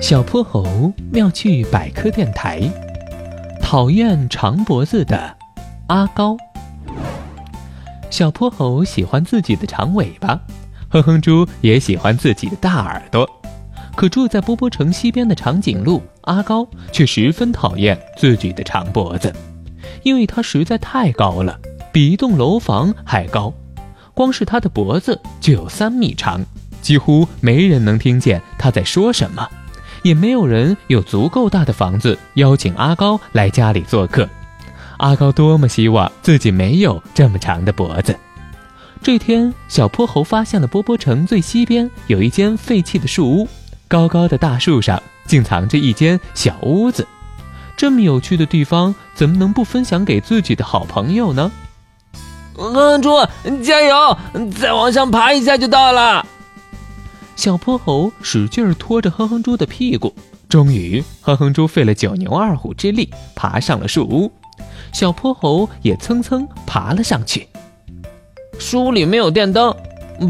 小泼猴妙趣百科电台，讨厌长脖子的阿高。小泼猴喜欢自己的长尾巴，哼哼猪也喜欢自己的大耳朵。可住在波波城西边的长颈鹿阿高却十分讨厌自己的长脖子，因为它实在太高了，比一栋楼房还高。光是它的脖子就有三米长，几乎没人能听见它在说什么。也没有人有足够大的房子邀请阿高来家里做客。阿高多么希望自己没有这么长的脖子。这天，小泼猴发现了波波城最西边有一间废弃的树屋，高高的大树上竟藏着一间小屋子。这么有趣的地方，怎么能不分享给自己的好朋友呢？哼哼猪，加油！再往上爬一下就到了。小泼猴使劲拖着哼哼猪的屁股，终于，哼哼猪费了九牛二虎之力爬上了树屋。小泼猴也蹭蹭爬了上去。书里没有电灯，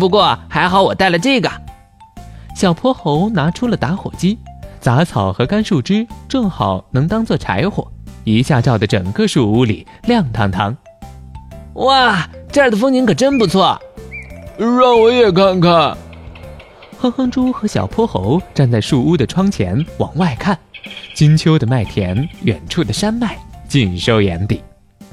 不过还好我带了这个。小泼猴拿出了打火机，杂草和干树枝正好能当做柴火，一下照得整个树屋里亮堂堂。哇，这儿的风景可真不错，让我也看看。哼哼猪和小泼猴站在树屋的窗前往外看，金秋的麦田，远处的山脉尽收眼底。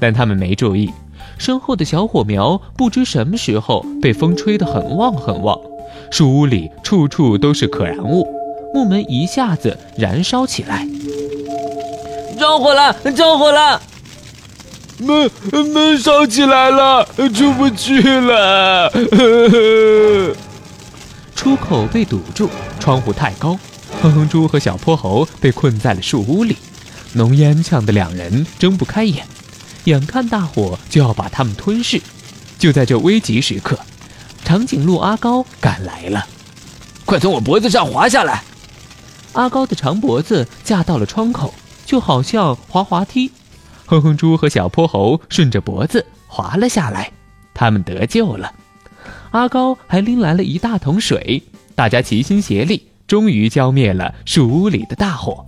但他们没注意，身后的小火苗不知什么时候被风吹得很旺很旺，树屋里处处都是可燃物，木门一下子燃烧起来。着火了！着火了！门门烧起来了，出不去了。出口被堵住，窗户太高，哼哼猪和小泼猴被困在了树屋里，浓烟呛得两人睁不开眼，眼看大火就要把他们吞噬。就在这危急时刻，长颈鹿阿高赶来了，快从我脖子上滑下来！阿高的长脖子架到了窗口，就好像滑滑梯。哼哼猪和小泼猴顺着脖子滑了下来，他们得救了。阿高还拎来了一大桶水，大家齐心协力，终于浇灭了树屋里的大火。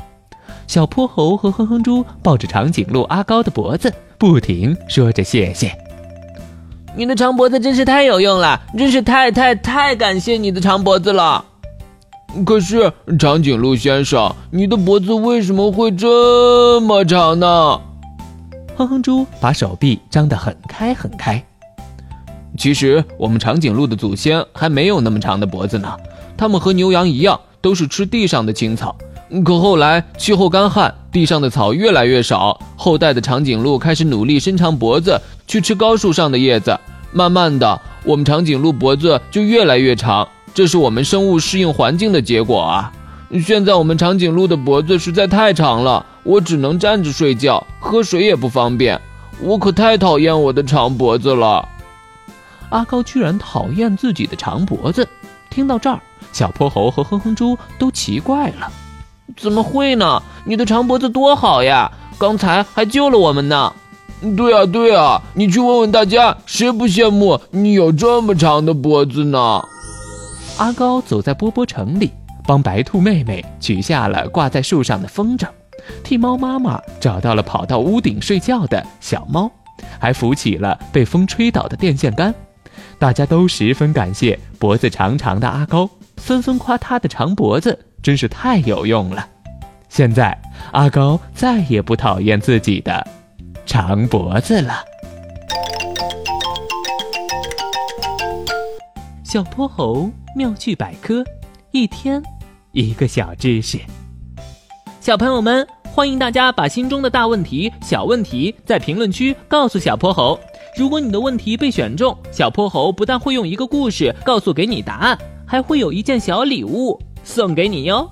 小泼猴和哼哼猪抱着长颈鹿阿高的脖子，不停说着谢谢。你的长脖子真是太有用了，真是太太太感谢你的长脖子了。可是长颈鹿先生，你的脖子为什么会这么长呢？哼哼猪把手臂张得很开很开。其实我们长颈鹿的祖先还没有那么长的脖子呢，它们和牛羊一样，都是吃地上的青草。可后来气候干旱，地上的草越来越少，后代的长颈鹿开始努力伸长脖子去吃高树上的叶子，慢慢的，我们长颈鹿脖子就越来越长，这是我们生物适应环境的结果啊。现在我们长颈鹿的脖子实在太长了，我只能站着睡觉，喝水也不方便，我可太讨厌我的长脖子了。阿高居然讨厌自己的长脖子。听到这儿，小泼猴和哼哼猪都奇怪了：“怎么会呢？你的长脖子多好呀！刚才还救了我们呢。”“对啊，对啊，你去问问大家，谁不羡慕你有这么长的脖子呢？”阿高走在波波城里，帮白兔妹妹取下了挂在树上的风筝，替猫妈妈找到了跑到屋顶睡觉的小猫，还扶起了被风吹倒的电线杆。大家都十分感谢脖子长长的阿高，纷纷夸他的长脖子真是太有用了。现在阿高再也不讨厌自己的长脖子了。小泼猴妙趣百科，一天一个小知识。小朋友们，欢迎大家把心中的大问题、小问题在评论区告诉小泼猴。如果你的问题被选中，小泼猴不但会用一个故事告诉给你答案，还会有一件小礼物送给你哟。